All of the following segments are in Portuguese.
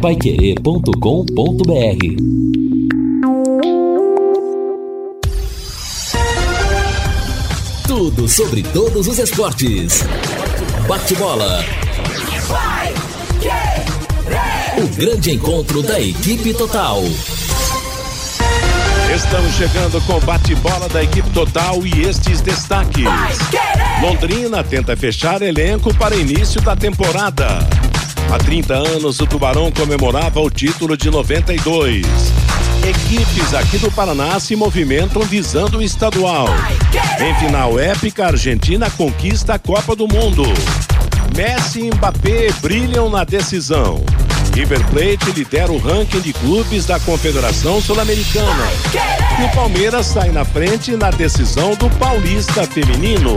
paiquerê.com.br Tudo sobre todos os esportes. Bate-bola. O grande encontro da equipe total. Estamos chegando com o bate-bola da equipe total e estes destaques. Londrina tenta fechar elenco para início da temporada. Há 30 anos, o Tubarão comemorava o título de 92. Equipes aqui do Paraná se movimentam visando o estadual. Em final épica, a Argentina conquista a Copa do Mundo. Messi e Mbappé brilham na decisão. River Plate lidera o ranking de clubes da Confederação Sul-Americana. E o Palmeiras sai na frente na decisão do Paulista Feminino.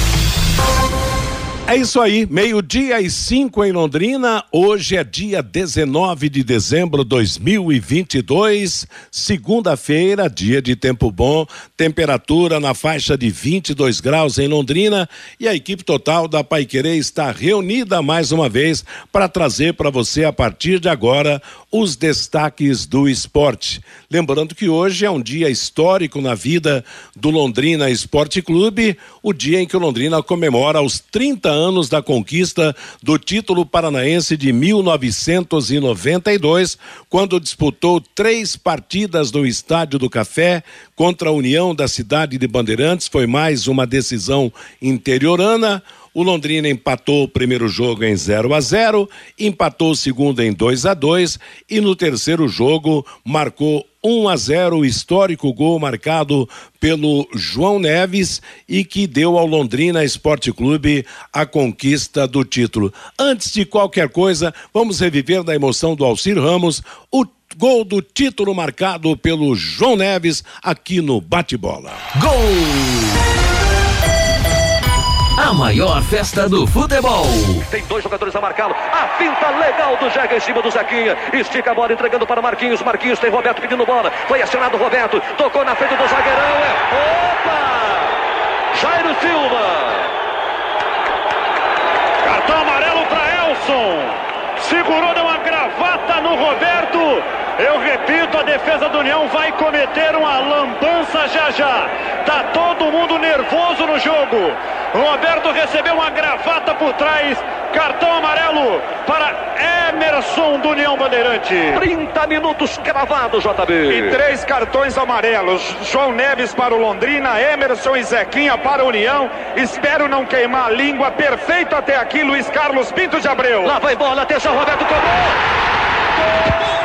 É isso aí, meio-dia e cinco em Londrina. Hoje é dia 19 de dezembro de 2022, segunda-feira, dia de tempo bom, temperatura na faixa de 22 graus em Londrina e a equipe total da Paiquerê está reunida mais uma vez para trazer para você a partir de agora os destaques do esporte. Lembrando que hoje é um dia histórico na vida do Londrina Esporte Clube, o dia em que o Londrina comemora os 30 anos da conquista do título paranaense de 1992, quando disputou três partidas no Estádio do Café contra a União da cidade de Bandeirantes. Foi mais uma decisão interiorana. O Londrina empatou o primeiro jogo em 0 a 0, empatou o segundo em 2 a 2 e no terceiro jogo marcou 1 a 0 o histórico gol marcado pelo João Neves e que deu ao Londrina Esporte Clube a conquista do título. Antes de qualquer coisa, vamos reviver da emoção do Alcir Ramos, o gol do título marcado pelo João Neves aqui no bate-bola. Gol! A maior festa do futebol. Tem dois jogadores a marcá-lo. A finta legal do Jega em cima do Zequinha. Estica a bola entregando para Marquinhos. Marquinhos tem Roberto pedindo bola. Foi acionado Roberto. Tocou na frente do zagueirão. É... Opa! Jairo Silva. Cartão amarelo para Elson. Segurou, deu uma gravata no Roberto. Eu repito, a defesa do União vai cometer uma lambança já já. Tá todo mundo nervoso no jogo. Roberto recebeu uma gravata por trás. Cartão amarelo para Emerson do União Bandeirante. 30 minutos cravado, JB. E três cartões amarelos. João Neves para o Londrina, Emerson e Zequinha para o União. Espero não queimar a língua. Perfeito até aqui, Luiz Carlos Pinto de Abreu. Lá vai bola, atenção, Roberto cobrou. Gol!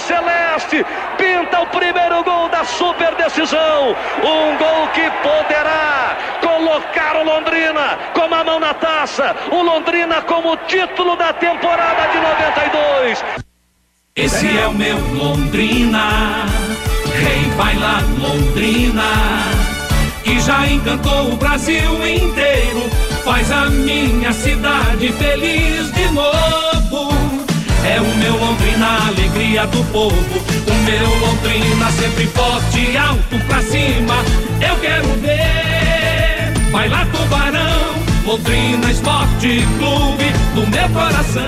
Celeste pinta o primeiro gol da super decisão. Um gol que poderá colocar o Londrina com a mão na taça. O Londrina como título da temporada de 92. Esse é o meu Londrina, rei vai lá Londrina, que já encantou o Brasil inteiro, faz a minha cidade feliz de novo. É o meu Londrina, alegria do povo. O meu Londrina sempre forte, alto pra cima. Eu quero ver. Vai lá, Tubarão. Londrina Esporte Clube do meu coração.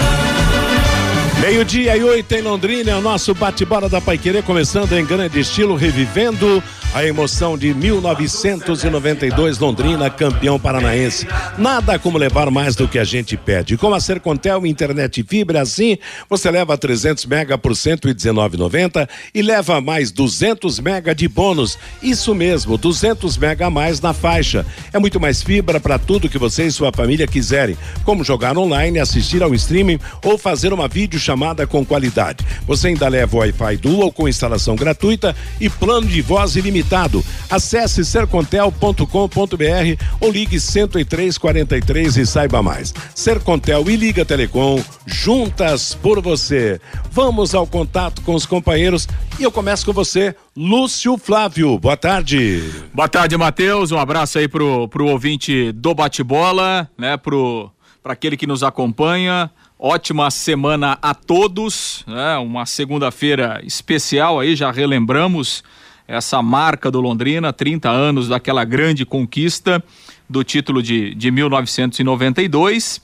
Meio-dia e oito em Londrina, é o nosso bate-bola da Paiquerê, começando em grande estilo, revivendo a emoção de 1992, Londrina, campeão paranaense. Nada como levar mais do que a gente pede. Com a Sercontel Internet Fibra, assim, você leva 300 mega por 119,90 e leva mais 200 mega de bônus. Isso mesmo, 200 mega a mais na faixa. É muito mais fibra para tudo que você e sua família quiserem, como jogar online, assistir ao streaming ou fazer uma videochamada com qualidade. Você ainda leva Wi-Fi Dual com instalação gratuita e plano de voz ilimitado limitado. Acesse sercontel.com.br ou ligue 10343 e saiba mais. Sercontel e Liga Telecom, juntas por você. Vamos ao contato com os companheiros e eu começo com você, Lúcio Flávio. Boa tarde. Boa tarde, Matheus. Um abraço aí pro, pro ouvinte do bate-bola, né? Pro, para aquele que nos acompanha. Ótima semana a todos, né? Uma segunda-feira especial aí, já relembramos essa marca do Londrina, 30 anos daquela grande conquista do título de, de 1992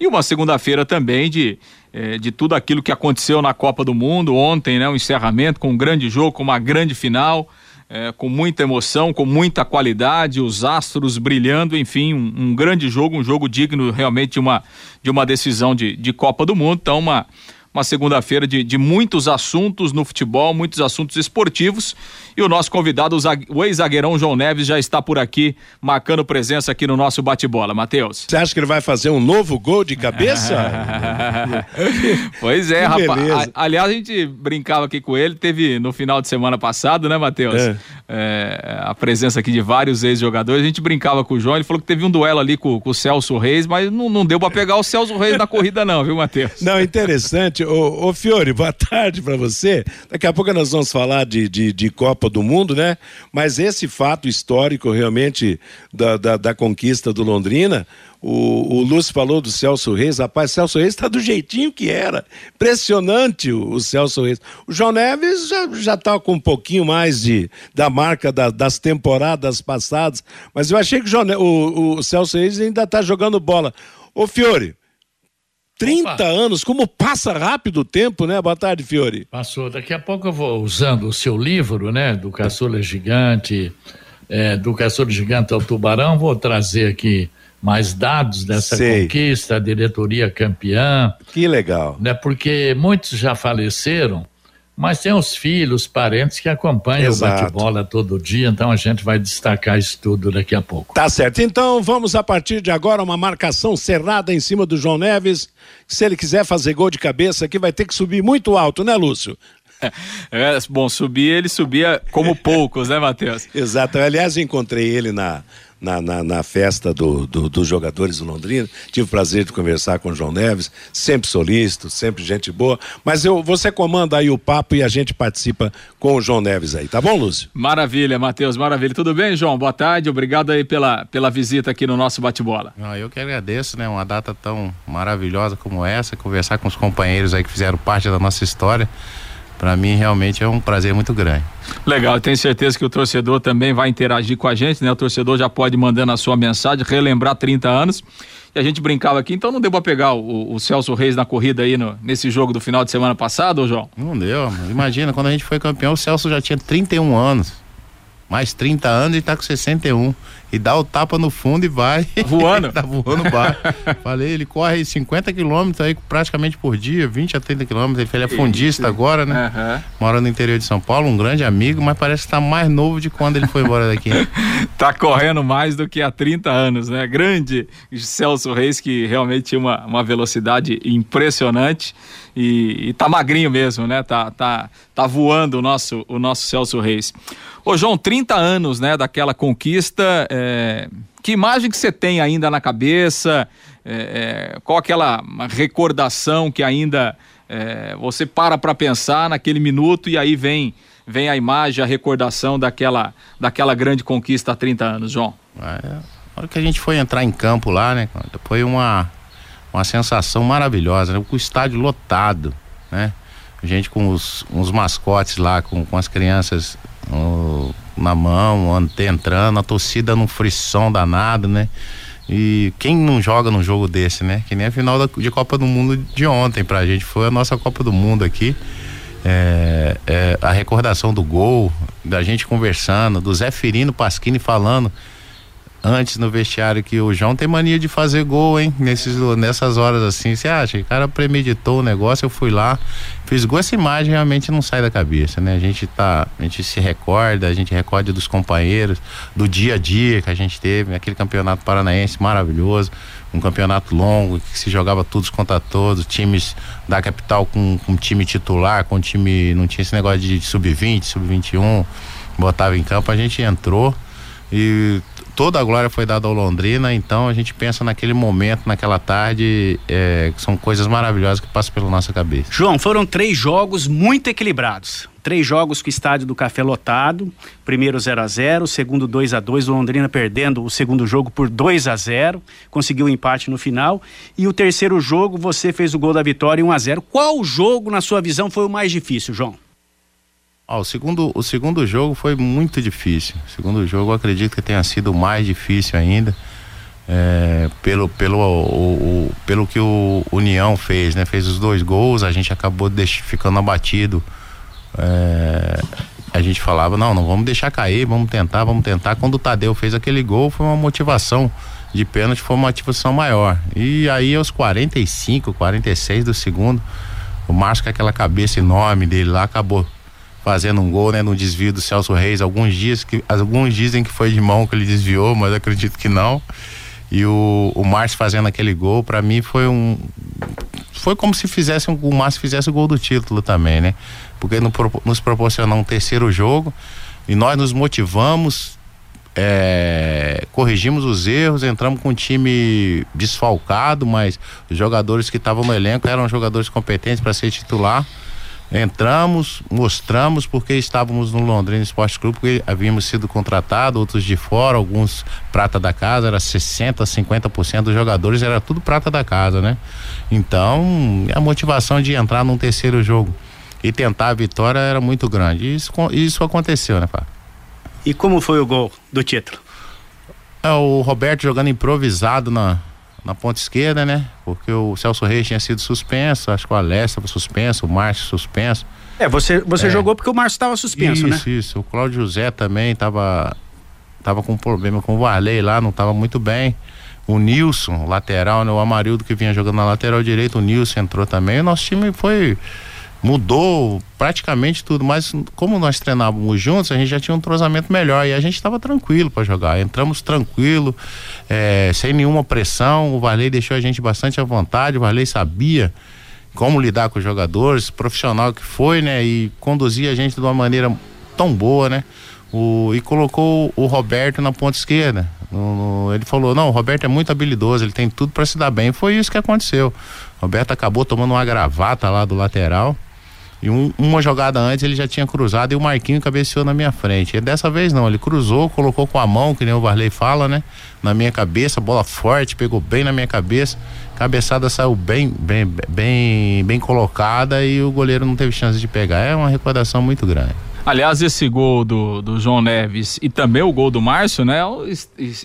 e uma segunda-feira também de, eh, de tudo aquilo que aconteceu na Copa do Mundo ontem, né? Um encerramento com um grande jogo, com uma grande final, eh, com muita emoção, com muita qualidade, os astros brilhando, enfim, um, um, grande jogo, um jogo digno realmente de uma, de uma decisão de, de Copa do Mundo. Então, uma, uma segunda-feira de, de muitos assuntos no futebol, muitos assuntos esportivos. E o nosso convidado, o ex-zagueirão João Neves, já está por aqui, marcando presença aqui no nosso bate-bola. Matheus. Você acha que ele vai fazer um novo gol de cabeça? pois é, rapaz. Aliás, a gente brincava aqui com ele, teve no final de semana passado, né, Matheus? É. É, a presença aqui de vários ex-jogadores. A gente brincava com o João, ele falou que teve um duelo ali com, com o Celso Reis, mas não, não deu para pegar o Celso Reis na corrida, não, viu, Matheus? Não, interessante. Ô, ô Fiore, boa tarde para você. Daqui a pouco nós vamos falar de, de, de Copa do Mundo, né? Mas esse fato histórico realmente da, da, da conquista do Londrina, o, o Lúcio falou do Celso Reis, rapaz, Celso Reis está do jeitinho que era. Impressionante o, o, Celso Reis. O João Neves já, já tá com um pouquinho mais de, da marca da, das temporadas passadas, mas eu achei que o, João, o, o Celso Reis ainda está jogando bola. Ô Fiore, 30 Opa. anos, como passa rápido o tempo, né? Boa tarde, Fiore. Passou. Daqui a pouco eu vou usando o seu livro, né? Do Caçula Gigante, é, do Caçula Gigante ao Tubarão, vou trazer aqui mais dados dessa Sei. conquista, a diretoria campeã. Que legal. Né? Porque muitos já faleceram mas tem os filhos, parentes que acompanham Exato. o bate-bola todo dia, então a gente vai destacar isso tudo daqui a pouco. Tá certo. Então vamos a partir de agora uma marcação cerrada em cima do João Neves. Se ele quiser fazer gol de cabeça aqui, vai ter que subir muito alto, né, Lúcio? É, bom, subir ele subia como poucos, né, Matheus? Exato. Aliás, encontrei ele na, na, na, na festa do, do, dos jogadores do Londrina. Tive o prazer de conversar com o João Neves, sempre solícito, sempre gente boa. Mas eu, você comanda aí o papo e a gente participa com o João Neves aí, tá bom, Lúcio? Maravilha, Matheus, maravilha. Tudo bem, João? Boa tarde, obrigado aí pela, pela visita aqui no nosso bate-bola. Eu que agradeço, né? Uma data tão maravilhosa como essa, conversar com os companheiros aí que fizeram parte da nossa história para mim realmente é um prazer muito grande. Legal, tenho certeza que o torcedor também vai interagir com a gente, né? O torcedor já pode mandando a sua mensagem, relembrar 30 anos. E a gente brincava aqui, então não deu pra pegar o, o Celso Reis na corrida aí no, nesse jogo do final de semana passado, João? Não deu, imagina, quando a gente foi campeão, o Celso já tinha 31 anos mais 30 anos e tá com 61. E dá o tapa no fundo e vai. Voando? tá voando bar. Falei, ele corre 50 quilômetros aí praticamente por dia, 20 a 30 quilômetros. Ele é fundista agora, né? Uhum. Mora no interior de São Paulo, um grande amigo, mas parece que tá mais novo de quando ele foi embora daqui. tá correndo mais do que há 30 anos, né? Grande Celso Reis, que realmente tinha uma, uma velocidade impressionante e, e tá magrinho mesmo, né? Tá, tá, tá voando o nosso, o nosso Celso Reis. Ô João, 30 anos, né, daquela conquista, é... que imagem que você tem ainda na cabeça? É, é, qual aquela recordação que ainda é, você para para pensar naquele minuto e aí vem vem a imagem, a recordação daquela, daquela grande conquista há 30 anos, João? É, a hora que a gente foi entrar em campo lá, né, foi uma, uma sensação maravilhosa, né, o estádio lotado, né, gente com os, uns mascotes lá, com, com as crianças na mão, entrando, a torcida num frisson danado, né? E quem não joga num jogo desse, né? Que nem a final da, de Copa do Mundo de ontem pra gente. Foi a nossa Copa do Mundo aqui. É, é, a recordação do gol, da gente conversando, do Zé Firino Pasquini falando antes no vestiário que o João tem mania de fazer gol, hein? Nesses, nessas horas assim, você acha? O cara premeditou o negócio, eu fui lá, fiz gol, essa imagem realmente não sai da cabeça, né? A gente tá, a gente se recorda, a gente recorda dos companheiros, do dia a dia que a gente teve, aquele campeonato paranaense maravilhoso, um campeonato longo que se jogava todos contra todos, times da capital com, com time titular, com time, não tinha esse negócio de sub-20, sub-21, botava em campo, a gente entrou e toda a glória foi dada ao Londrina, então a gente pensa naquele momento, naquela tarde, é, que são coisas maravilhosas que passam pela nossa cabeça. João, foram três jogos muito equilibrados. Três jogos com o estádio do Café lotado. Primeiro 0 a 0 segundo 2 a 2 o Londrina perdendo o segundo jogo por 2 a 0 conseguiu o um empate no final. E o terceiro jogo, você fez o gol da vitória 1 a 0 Qual jogo, na sua visão, foi o mais difícil, João? O, segundo, o segundo jogo foi muito difícil. O segundo jogo eu acredito que tenha sido mais difícil ainda. É, pelo, pelo, o, o, pelo que o União fez, né? Fez os dois gols, a gente acabou deix, ficando abatido. É, a gente falava, não, não vamos deixar cair, vamos tentar, vamos tentar. Quando o Tadeu fez aquele gol, foi uma motivação de pênalti, foi uma motivação maior. E aí aos 45, 46 do segundo, o Márcio com aquela cabeça enorme dele lá acabou fazendo um gol, né, no desvio do Celso Reis. Alguns dias que alguns dizem que foi de mão que ele desviou, mas acredito que não. E o, o Márcio fazendo aquele gol, para mim foi um foi como se fizesse o Márcio fizesse o gol do título também, né? Porque no, nos proporcionou um terceiro jogo e nós nos motivamos, é, corrigimos os erros, entramos com um time desfalcado, mas os jogadores que estavam no elenco eram jogadores competentes para ser titular. Entramos, mostramos porque estávamos no Londrina Esporte Clube, porque havíamos sido contratados, outros de fora, alguns prata da casa, era 60, 50% dos jogadores, era tudo prata da casa, né? Então, a motivação de entrar num terceiro jogo e tentar a vitória era muito grande. Isso, isso aconteceu, né, Fábio? E como foi o gol do título? É, o Roberto jogando improvisado na, na ponta esquerda, né? Porque o Celso Reis tinha sido suspenso, acho que o Alessio estava suspenso, o Márcio suspenso. É, você, você é. jogou porque o Márcio estava suspenso, isso, né? Isso, isso. O Cláudio José também estava tava com problema com o Varley lá, não estava muito bem. O Nilson, lateral, né? O Amarildo que vinha jogando na lateral direito, o Nilson entrou também. O nosso time foi mudou praticamente tudo, mas como nós treinávamos juntos, a gente já tinha um entrosamento melhor e a gente estava tranquilo para jogar. Entramos tranquilo, é, sem nenhuma pressão. O Varley deixou a gente bastante à vontade. O Varley sabia como lidar com os jogadores, profissional que foi, né? E conduzia a gente de uma maneira tão boa, né? O, e colocou o Roberto na ponta esquerda. No, no, ele falou: não, o Roberto é muito habilidoso, ele tem tudo para se dar bem. Foi isso que aconteceu. Roberto acabou tomando uma gravata lá do lateral e um, uma jogada antes ele já tinha cruzado e o Marquinho cabeceou na minha frente. E dessa vez não, ele cruzou, colocou com a mão, que nem o Varley fala, né? Na minha cabeça, bola forte, pegou bem na minha cabeça. Cabeçada saiu bem, bem, bem, bem colocada e o goleiro não teve chance de pegar. É uma recordação muito grande. Aliás, esse gol do, do João Neves e também o gol do Márcio, né?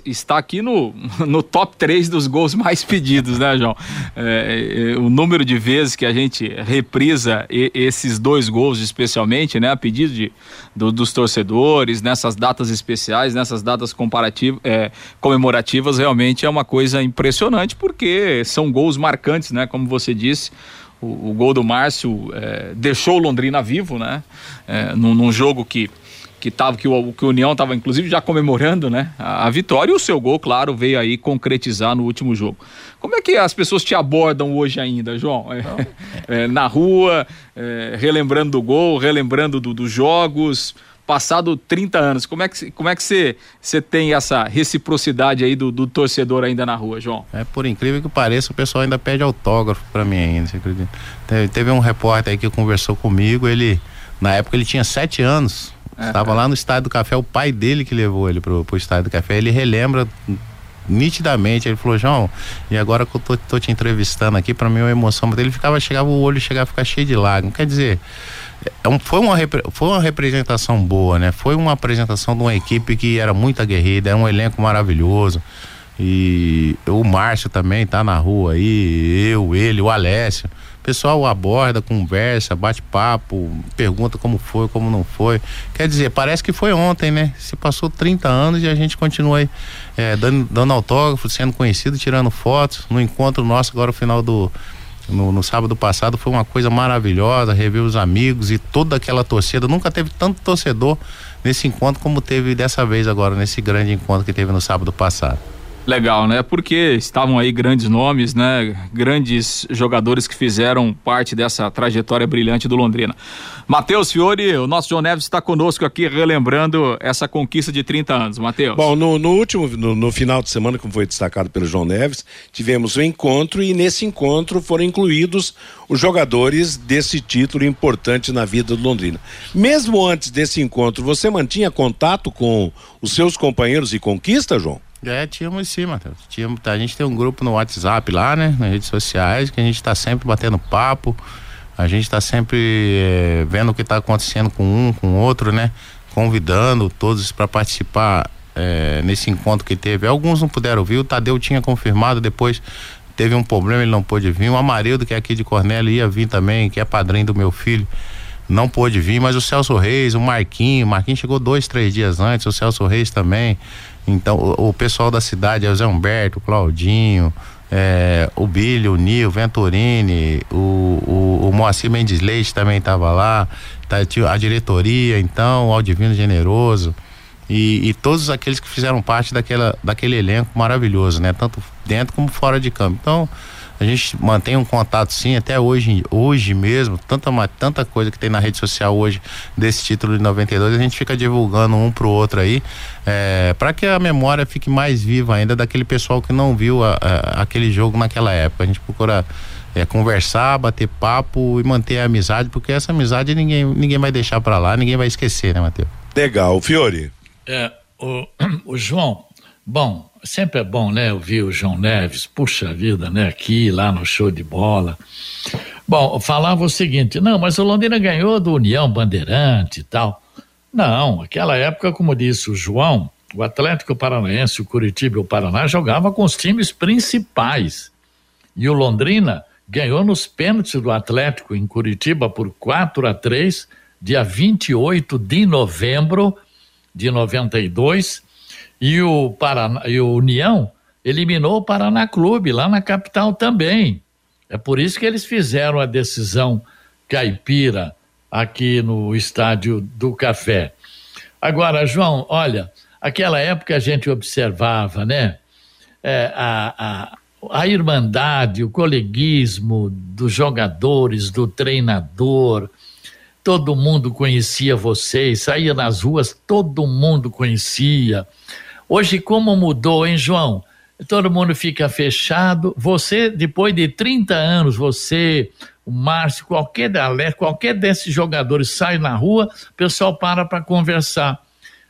Está aqui no, no top 3 dos gols mais pedidos, né, João? É, é, o número de vezes que a gente reprisa esses dois gols, especialmente, né? A pedido de, do, dos torcedores, nessas datas especiais, nessas datas comparativas, é, comemorativas, realmente é uma coisa impressionante, porque são gols marcantes, né? Como você disse o, o gol do Márcio é, deixou o Londrina vivo, né? É, num, num, jogo que que tava que o, que o União estava inclusive já comemorando, né? A, a, vitória e o seu gol, claro, veio aí concretizar no último jogo. Como é que as pessoas te abordam hoje ainda, João? É, é, na rua, é, relembrando do gol, relembrando do, dos jogos passado 30 anos. Como é que, como é que você, você tem essa reciprocidade aí do, do, torcedor ainda na rua, João? É, por incrível que pareça, o pessoal ainda pede autógrafo para mim ainda, você acredita? Teve, teve, um repórter aí que conversou comigo, ele, na época ele tinha sete anos, estava lá no Estádio do Café, o pai dele que levou ele pro, pro Estádio do Café, ele relembra nitidamente, ele falou, João, e agora que eu tô, tô te entrevistando aqui, para mim é uma emoção, mas ele ficava, chegava o olho, chegava a ficar cheio de lágrimas, quer dizer, é foi, uma, foi uma representação boa, né? Foi uma apresentação de uma equipe que era muito aguerrida, era um elenco maravilhoso. E o Márcio também tá na rua aí, eu, ele, o Alessio. O pessoal aborda, conversa, bate papo, pergunta como foi, como não foi. Quer dizer, parece que foi ontem, né? Se passou 30 anos e a gente continua aí é, dando, dando autógrafo, sendo conhecido, tirando fotos. No encontro nosso agora, no final do. No, no, sábado passado foi uma coisa maravilhosa, rever os amigos e toda aquela torcida. Nunca teve tanto torcedor nesse encontro como teve dessa vez agora, nesse grande encontro que teve no sábado passado. Legal, né? Porque estavam aí grandes nomes, né? Grandes jogadores que fizeram parte dessa trajetória brilhante do Londrina. Matheus Fiore, o nosso João Neves está conosco aqui relembrando essa conquista de 30 anos. Matheus. Bom, no, no último, no, no, final de semana, como foi destacado pelo João Neves, tivemos um encontro e nesse encontro foram incluídos os jogadores desse título importante na vida do Londrina. Mesmo antes desse encontro, você mantinha contato com os seus companheiros de conquista, João? É, tínhamos sim, Matheus. Tínhamos, a gente tem um grupo no WhatsApp lá, né? Nas redes sociais, que a gente está sempre batendo papo. A gente está sempre é, vendo o que está acontecendo com um, com outro, né? Convidando todos para participar é, nesse encontro que teve. Alguns não puderam vir, o Tadeu tinha confirmado, depois teve um problema, ele não pôde vir. O Amarildo, que é aqui de Cornélio, ia vir também, que é padrinho do meu filho não pôde vir, mas o Celso Reis, o Marquinho, o Marquinho chegou dois, três dias antes, o Celso Reis também. Então, o, o pessoal da cidade, é o Zé Humberto, Claudinho, é, o Billy, o Nil, o Venturini, o, o, o Moacir Mendes Leite também estava lá, tá, a diretoria, então, o Aldivino Generoso. E, e, todos aqueles que fizeram parte daquela, daquele elenco maravilhoso, né? Tanto dentro como fora de campo. Então, a gente mantém um contato sim, até hoje, hoje mesmo, tanta, tanta coisa que tem na rede social hoje desse título de 92, a gente fica divulgando um pro outro aí, é, para que a memória fique mais viva ainda daquele pessoal que não viu a, a, aquele jogo naquela época. A gente procura é, conversar, bater papo e manter a amizade, porque essa amizade ninguém, ninguém vai deixar para lá, ninguém vai esquecer, né, Matheus? Legal, Fiore. É, o, o João, bom, sempre é bom, né, ouvir o João Neves, puxa vida, né, aqui, lá no show de bola. Bom, falava o seguinte, não, mas o Londrina ganhou do União Bandeirante e tal. Não, aquela época, como disse o João, o Atlético Paranaense, o Curitiba e o Paraná jogavam com os times principais. E o Londrina ganhou nos pênaltis do Atlético em Curitiba por 4 a 3, dia 28 de novembro de 92 e o, Paraná, e o União eliminou o Paraná Clube lá na capital também. É por isso que eles fizeram a decisão caipira aqui no estádio do Café. Agora, João, olha, aquela época a gente observava, né? É, a, a, a irmandade, o coleguismo dos jogadores, do treinador, todo mundo conhecia vocês, saía nas ruas, todo mundo conhecia. Hoje, como mudou, hein, João? Todo mundo fica fechado. Você, depois de 30 anos, você, o Márcio, qualquer, qualquer desses jogadores sai na rua, o pessoal para para conversar.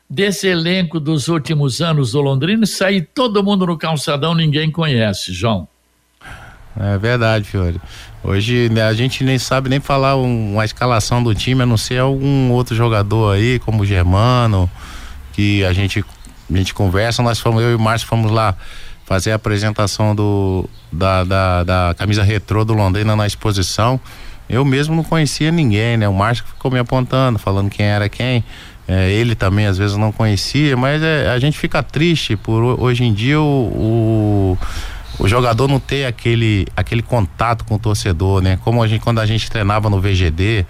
Desse elenco dos últimos anos do Londrina, sai todo mundo no calçadão, ninguém conhece, João. É verdade, Fiore. Hoje né, a gente nem sabe nem falar um, uma escalação do time, a não ser algum outro jogador aí, como o Germano, que a gente a gente conversa, nós fomos, eu e o Márcio fomos lá fazer a apresentação do, da, da, da camisa retrô do Londrina na exposição. Eu mesmo não conhecia ninguém, né? O Márcio ficou me apontando, falando quem era quem. É, ele também às vezes não conhecia, mas é, a gente fica triste por hoje em dia o, o, o, jogador não ter aquele, aquele contato com o torcedor, né? Como a gente, quando a gente treinava no VGD,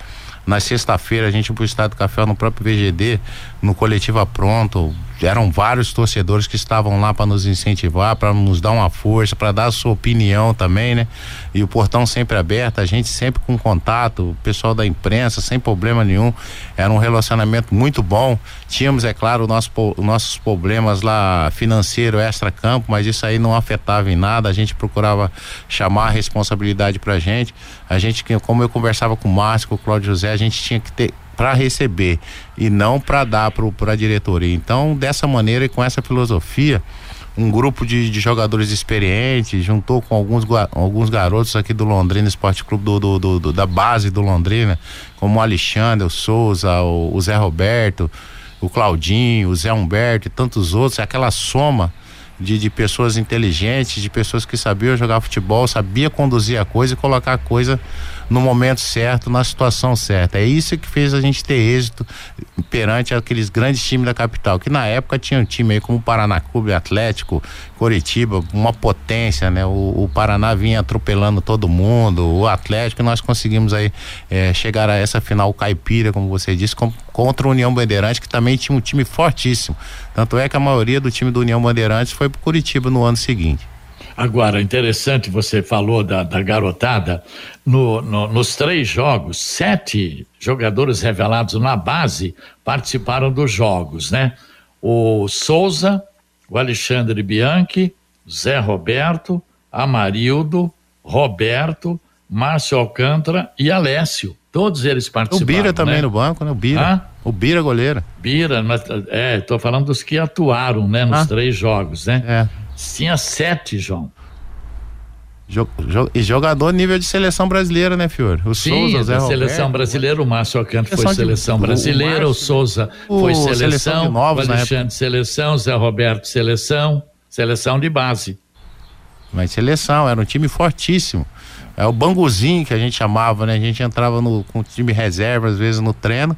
na sexta-feira a gente ia pro Estado do Café no próprio VGD, no Coletiva Pronto, eram vários torcedores que estavam lá para nos incentivar, para nos dar uma força, para dar a sua opinião também, né? E o portão sempre aberto, a gente sempre com contato, o pessoal da imprensa, sem problema nenhum. Era um relacionamento muito bom. Tínhamos, é claro, nosso, os nossos problemas lá financeiro, extra-campo, mas isso aí não afetava em nada. A gente procurava chamar a responsabilidade pra gente. A gente, como eu conversava com o Márcio, com o Cláudio José, a gente tinha que ter para receber e não para dar para a diretoria. Então, dessa maneira e com essa filosofia, um grupo de, de, jogadores experientes juntou com alguns, alguns garotos aqui do Londrina Esporte Clube do, do, do, da base do Londrina, como o Alexandre, o Souza, o, o Zé Roberto, o Claudinho, o Zé Humberto e tantos outros, aquela soma de, de pessoas inteligentes, de pessoas que sabiam jogar futebol, sabia conduzir a coisa e colocar a coisa no momento certo, na situação certa. É isso que fez a gente ter êxito perante aqueles grandes times da capital, que na época tinha um time aí como Paraná Clube Atlético, Coritiba, uma potência, né? O, o Paraná vinha atropelando todo mundo, o Atlético, nós conseguimos aí é, chegar a essa final caipira, como você disse, com, contra o União Bandeirante, que também tinha um time fortíssimo. Tanto é que a maioria do time do União Bandeirantes foi para Curitiba no ano seguinte. Agora, interessante, você falou da, da garotada. No, no, nos três jogos, sete jogadores revelados na base participaram dos jogos, né? O Souza, o Alexandre Bianchi, Zé Roberto, Amarildo, Roberto, Márcio Alcântara e Alessio. Todos eles participaram. O Bira também né? no banco, né? O Bira. Ah? O Bira goleiro. Bira, mas é, tô falando dos que atuaram, né, nos ah? três jogos, né? É. Tinha sete, João. E jogador nível de seleção brasileira, né, Fior? O Sim, Souza, Zé seleção brasileira, o Márcio Alcântara foi seleção de, brasileira, o, Márcio, o Souza foi seleção, seleção de novos, o Alexandre seleção, Zé Roberto seleção, seleção de base. Mas seleção, era um time fortíssimo. É o banguzinho que a gente chamava, né? A gente entrava no, com o time reserva, às vezes, no treino.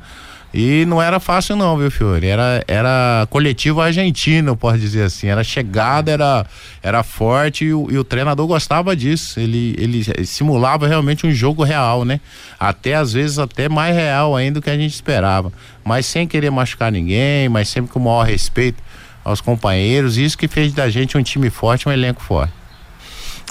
E não era fácil não, viu, Fiore? Era, era coletivo argentino, pode dizer assim. Era chegada, era, era forte e o, e o, treinador gostava disso. Ele, ele simulava realmente um jogo real, né? Até às vezes até mais real ainda do que a gente esperava. Mas sem querer machucar ninguém, mas sempre com o maior respeito aos companheiros. Isso que fez da gente um time forte, um elenco forte.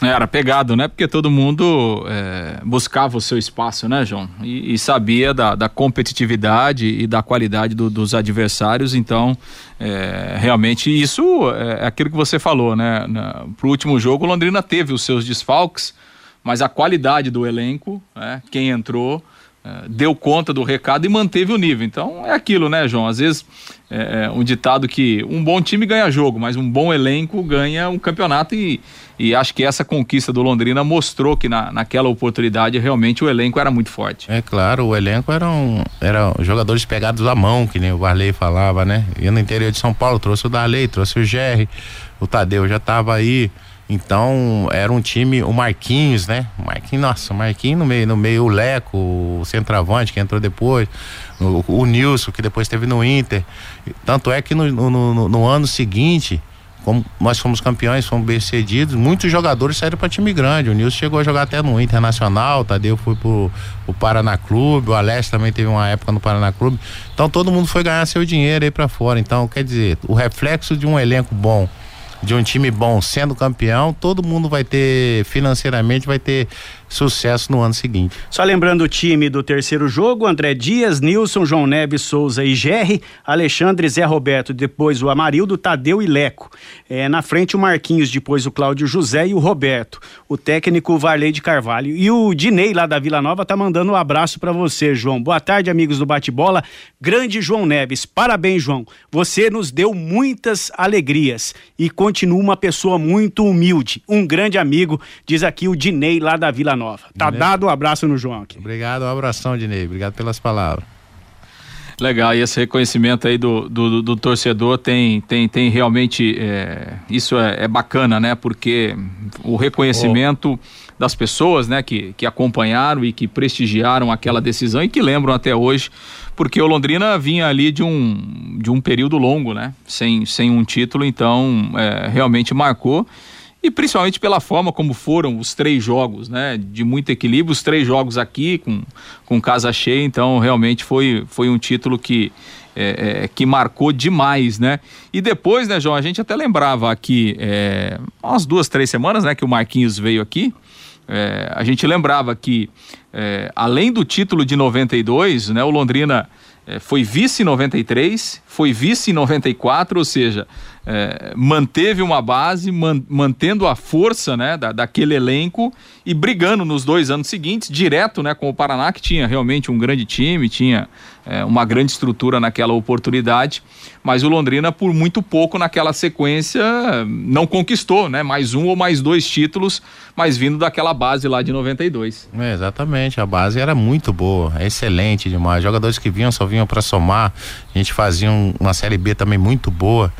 Era pegado, né? Porque todo mundo é, buscava o seu espaço, né, João? E, e sabia da, da, competitividade e da qualidade do, dos adversários. Então, é, realmente, isso é, é aquilo que você falou, né? Na, pro último jogo, o Londrina teve os seus desfalques, mas a qualidade do elenco, né? quem entrou, deu conta do recado e manteve o nível. Então, é aquilo, né, João? Às vezes, é, um ditado que um bom time ganha jogo, mas um bom elenco ganha um campeonato e e acho que essa conquista do Londrina mostrou que na, naquela oportunidade realmente o elenco era muito forte. É claro, o elenco eram, eram jogadores pegados à mão, que nem o Varley falava, né? E no interior de São Paulo trouxe o Darley, trouxe o Jerry, o Tadeu já estava aí. Então era um time, o Marquinhos, né? Marquinhos, nossa, Marquinhos no meio, no meio o Leco, o centroavante que entrou depois, o, o Nilson que depois teve no Inter. Tanto é que no, no, no, no ano seguinte como nós fomos campeões, fomos bem cedidos, muitos jogadores saíram para time grande. O Nilson chegou a jogar até no Internacional, o Tadeu foi pro, pro Paraná Clube, o Alessio também teve uma época no Paraná Clube. Então todo mundo foi ganhar seu dinheiro aí para fora. Então, quer dizer, o reflexo de um elenco bom de um time bom sendo campeão, todo mundo vai ter financeiramente vai ter sucesso no ano seguinte. Só lembrando o time do terceiro jogo: André Dias, Nilson, João Neves, Souza e Gerry, Alexandre, Zé Roberto, depois o Amarildo, Tadeu e Leco. É, na frente o Marquinhos, depois o Cláudio José e o Roberto. O técnico Varley de Carvalho. E o Dinei lá da Vila Nova tá mandando um abraço para você, João. Boa tarde, amigos do Bate-Bola. Grande João Neves. Parabéns, João. Você nos deu muitas alegrias e continua uma pessoa muito humilde. Um grande amigo, diz aqui o Dinei lá da Vila Nova. Nova. Tá Dinei. dado um abraço no João aqui. Obrigado, um abração, Dinei. Obrigado pelas palavras. Legal, e esse reconhecimento aí do, do, do torcedor tem, tem, tem realmente. É, isso é, é, bacana, né? Porque o reconhecimento oh. das pessoas, né, que, que acompanharam e que prestigiaram aquela decisão e que lembram até hoje, porque o Londrina vinha ali de um, de um período longo, né? Sem, sem um título, então é, realmente marcou e principalmente pela forma como foram os três jogos, né? De muito equilíbrio, os três jogos aqui com, com casa cheia, então realmente foi, foi um título que, é, é, que marcou demais, né? E depois, né, João, a gente até lembrava aqui, é, umas duas, três semanas, né, que o Marquinhos veio aqui, é, a gente lembrava que, é, além do título de 92, né, o Londrina é, foi vice em 93, foi vice em 94, ou seja, é, manteve uma base, man, mantendo a força né, da, daquele elenco e brigando nos dois anos seguintes, direto né, com o Paraná, que tinha realmente um grande time, tinha é, uma grande estrutura naquela oportunidade, mas o Londrina, por muito pouco naquela sequência, não conquistou né, mais um ou mais dois títulos, mas vindo daquela base lá de 92. É, exatamente, a base era muito boa, excelente demais. Jogadores que vinham só vinham para somar, a gente fazia um, uma Série B também muito boa.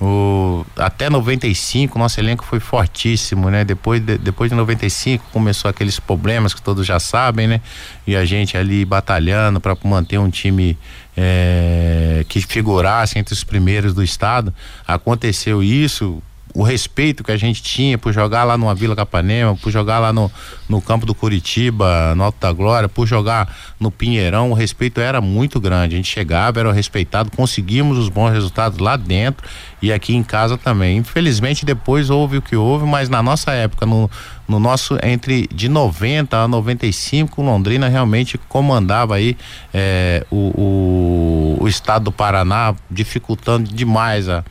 O, até 95 nosso elenco foi fortíssimo, né? Depois de, depois de 95 começou aqueles problemas que todos já sabem, né? E a gente ali batalhando para manter um time é, que figurasse entre os primeiros do estado. Aconteceu isso, o respeito que a gente tinha por jogar lá numa Vila Capanema, por jogar lá no, no campo do Curitiba, no Alto da Glória, por jogar no Pinheirão, o respeito era muito grande. A gente chegava, era respeitado, conseguimos os bons resultados lá dentro e aqui em casa também. Infelizmente depois houve o que houve, mas na nossa época, no, no nosso entre de 90 a 95, Londrina realmente comandava aí é, o, o, o estado do Paraná, dificultando demais a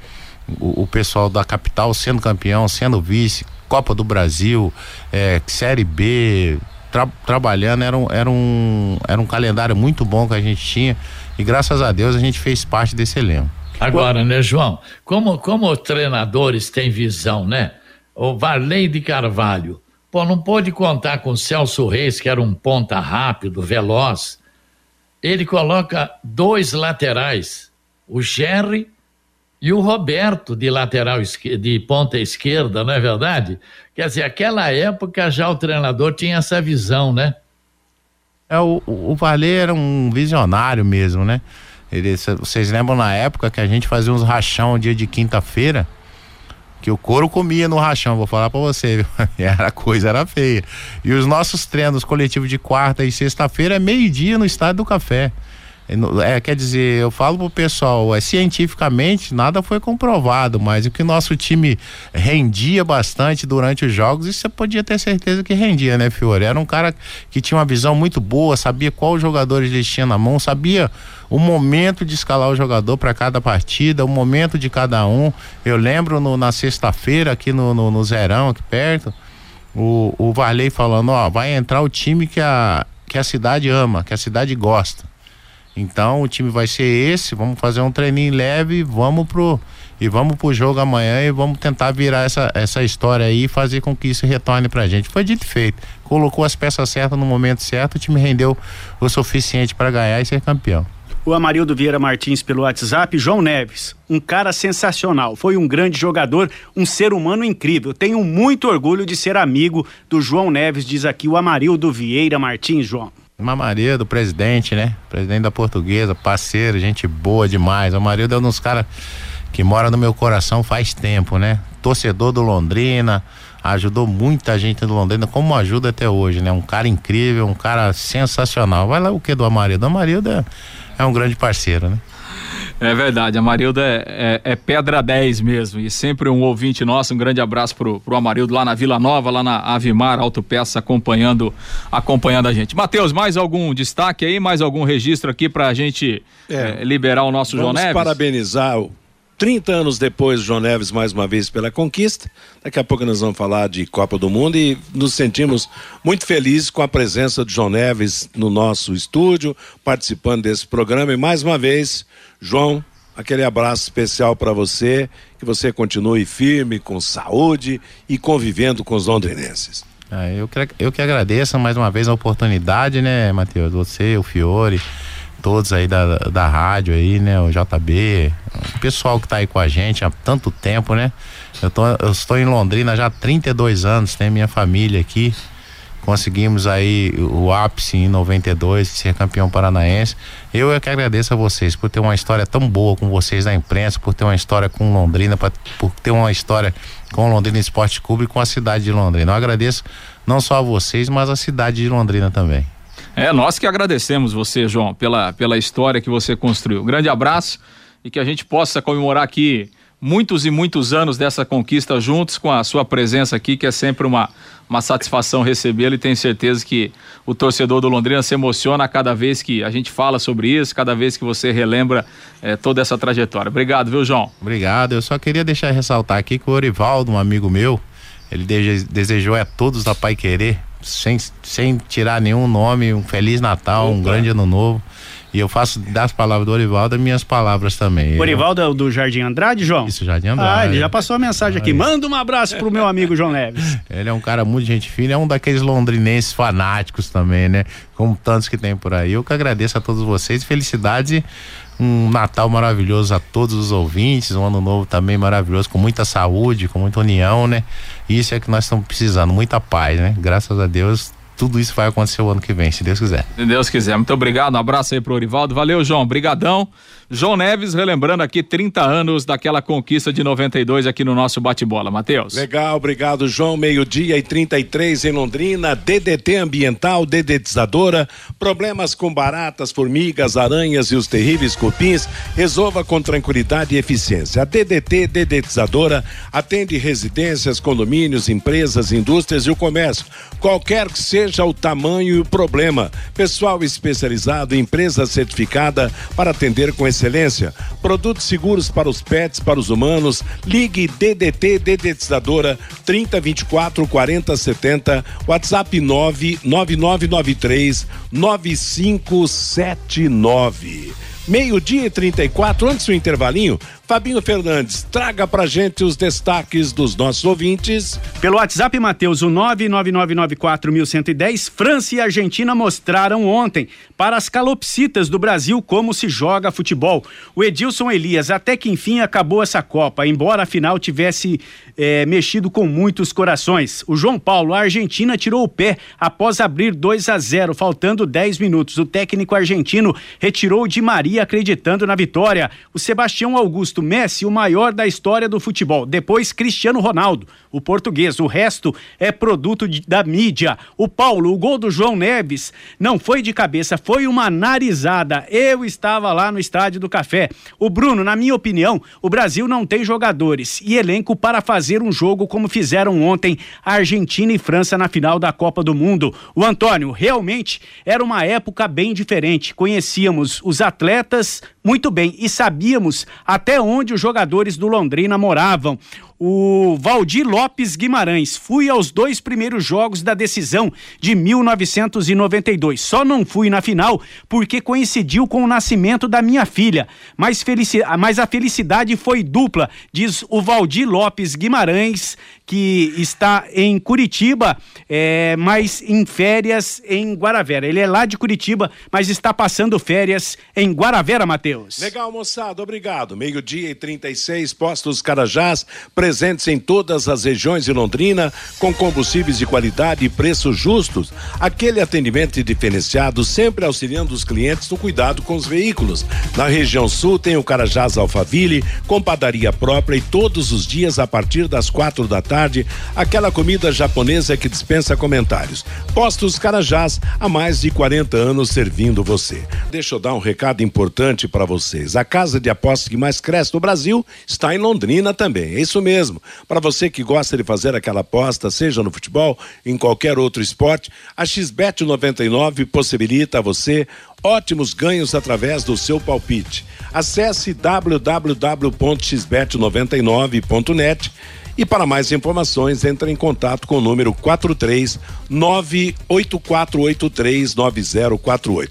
o, o pessoal da capital sendo campeão, sendo vice, Copa do Brasil, é, Série B, tra, trabalhando, era um, era, um, era um calendário muito bom que a gente tinha e graças a Deus a gente fez parte desse elenco. Agora, né, João? Como, como treinadores têm visão, né? O Varley de Carvalho, pô, não pode contar com o Celso Reis, que era um ponta rápido, veloz. Ele coloca dois laterais, o Jerry e o Roberto de lateral de ponta esquerda, não é verdade? Quer dizer, aquela época já o treinador tinha essa visão, né? É, o, o Valer era um visionário mesmo, né? Ele, vocês lembram na época que a gente fazia uns rachão dia de quinta-feira? Que o couro comia no rachão, vou falar para você, era coisa era feia. E os nossos treinos coletivos de quarta e sexta-feira é meio-dia no estádio do café. É, quer dizer, eu falo pro pessoal, é, cientificamente nada foi comprovado, mas o que nosso time rendia bastante durante os jogos, isso você podia ter certeza que rendia, né, Fiore? Era um cara que tinha uma visão muito boa, sabia qual jogadores ele tinha na mão, sabia o momento de escalar o jogador para cada partida, o momento de cada um. Eu lembro no, na sexta-feira aqui no, no, no, Zerão, aqui perto, o, o Varley falando, ó, vai entrar o time que a, que a cidade ama, que a cidade gosta. Então o time vai ser esse, vamos fazer um treininho leve, vamos pro e vamos pro jogo amanhã e vamos tentar virar essa, essa história aí e fazer com que isso retorne pra gente. Foi dito e feito. Colocou as peças certas no momento certo, o time rendeu o suficiente para ganhar e ser campeão. O Amarildo Vieira Martins pelo WhatsApp, João Neves, um cara sensacional, foi um grande jogador, um ser humano incrível. Tenho muito orgulho de ser amigo do João Neves, diz aqui o Amarildo Vieira Martins, João. Maria do presidente, né? Presidente da portuguesa, parceiro, gente boa demais. O marido é um dos caras que mora no meu coração faz tempo, né? Torcedor do Londrina, ajudou muita gente do Londrina, como ajuda até hoje, né? Um cara incrível, um cara sensacional. Vai lá o que do Amarildo? O Amarildo é, é um grande parceiro, né? É verdade, a Marilda é, é, é, pedra 10 mesmo. E sempre um ouvinte nosso, um grande abraço pro, pro Amarildo lá na Vila Nova, lá na Avimar Autopeça, acompanhando, acompanhando a gente. Matheus, mais algum destaque aí, mais algum registro aqui pra gente é, é, liberar o nosso João Neves? parabenizar o 30 anos depois, João Neves mais uma vez pela conquista. Daqui a pouco nós vamos falar de Copa do Mundo e nos sentimos muito felizes com a presença de João Neves no nosso estúdio, participando desse programa. E mais uma vez, João, aquele abraço especial para você, que você continue firme, com saúde e convivendo com os londrinenses. Ah, eu, que, eu que agradeço mais uma vez a oportunidade, né, Matheus? Você, o Fiore, todos aí da, da rádio aí, né? O JB, o pessoal que tá aí com a gente há tanto tempo, né? Eu, tô, eu estou em Londrina já há 32 anos, tem minha família aqui conseguimos aí o ápice em 92, ser campeão paranaense. Eu é que agradeço a vocês por ter uma história tão boa com vocês na imprensa, por ter uma história com Londrina, pra, por ter uma história com Londrina Esporte Clube e com a cidade de Londrina. Eu agradeço não só a vocês, mas a cidade de Londrina também. É, nós que agradecemos você, João, pela, pela história que você construiu. Grande abraço e que a gente possa comemorar aqui muitos e muitos anos dessa conquista juntos com a sua presença aqui, que é sempre uma, uma satisfação recebê-lo e tenho certeza que o torcedor do Londrina se emociona a cada vez que a gente fala sobre isso, cada vez que você relembra eh, toda essa trajetória. Obrigado, viu, João? Obrigado. Eu só queria deixar ressaltar aqui que o Orivaldo, um amigo meu, ele desejou a todos da Pai Querer, sem, sem tirar nenhum nome, um Feliz Natal, Opa. um grande ano novo E eu faço das palavras do Orivaldo as minhas palavras também. O Orivaldo é do Jardim Andrade, João? Isso, Jardim Andrade. Ah, ele já passou a mensagem aqui. Manda um abraço pro meu amigo João Neves. Ele é um cara muito gente fina, é um daqueles londrinenses fanáticos também, né? Como tantos que tem por aí. Eu que agradeço a todos vocês. Felicidade um Natal maravilhoso a todos os ouvintes, um ano novo também maravilhoso, com muita saúde, com muita união, né? Isso é que nós estamos precisando, muita paz, né? Graças a Deus, tudo isso vai acontecer o ano que vem, se Deus quiser. Se Deus quiser. Muito obrigado. Um abraço aí pro Orivaldo. Valeu, João. Brigadão. João Neves relembrando aqui 30 anos daquela conquista de 92 aqui no nosso bate-bola. Matheus. Legal, obrigado, João. Meio-dia e 33 em Londrina. DDT ambiental, dedetizadora. Problemas com baratas, formigas, aranhas e os terríveis cupins. Resolva com tranquilidade e eficiência. A DDT dedetizadora atende residências, condomínios, empresas, indústrias e o comércio. Qualquer que seja o tamanho e o problema. Pessoal especializado, empresa certificada para atender com excelência. Produtos seguros para os pets, para os humanos. Ligue DDT Dedetizadora 3024 4070. WhatsApp 99993 9579. Meio-dia e 34, antes do intervalinho, Fabinho Fernandes, traga pra gente os destaques dos nossos ouvintes. Pelo WhatsApp, Matheus, o 99994110, França e Argentina mostraram ontem para as calopsitas do Brasil como se joga futebol. O Edilson Elias, até que enfim acabou essa Copa, embora a final tivesse é, mexido com muitos corações. O João Paulo, a Argentina tirou o pé após abrir 2 a 0, faltando 10 minutos. O técnico argentino retirou de Maria acreditando na vitória. O Sebastião Augusto Messi, o maior da história do futebol. Depois Cristiano Ronaldo, o português. O resto é produto de, da mídia. O Paulo, o gol do João Neves, não foi de cabeça, foi uma narizada. Eu estava lá no estádio do Café. O Bruno, na minha opinião, o Brasil não tem jogadores e elenco para fazer um jogo como fizeram ontem Argentina e França na final da Copa do Mundo. O Antônio, realmente era uma época bem diferente. Conhecíamos os atletas muito bem e sabíamos até onde os jogadores do Londrina moravam o Valdir Lopes Guimarães. Fui aos dois primeiros jogos da decisão de 1992. Só não fui na final porque coincidiu com o nascimento da minha filha. Mas, felici mas a felicidade foi dupla, diz o Valdir Lopes Guimarães, que está em Curitiba, é, mas em férias em Guaravera. Ele é lá de Curitiba, mas está passando férias em Guaravera, Matheus. Legal, moçada, obrigado. Meio-dia e 36, postos Carajás, presentes em todas as regiões de Londrina, com combustíveis de qualidade e preços justos. Aquele atendimento diferenciado, sempre auxiliando os clientes no cuidado com os veículos. Na região sul tem o Carajás Alfaville, com padaria própria e todos os dias a partir das quatro da tarde, aquela comida japonesa que dispensa comentários. Postos Carajás, há mais de 40 anos servindo você. Deixa eu dar um recado importante para vocês. A casa de apostas que mais cresce no Brasil está em Londrina também. É isso mesmo mesmo. Para você que gosta de fazer aquela aposta, seja no futebol, em qualquer outro esporte, a XBET 99 possibilita a você ótimos ganhos através do seu palpite. Acesse www.xbet99.net e para mais informações, entre em contato com o número 43 984839048.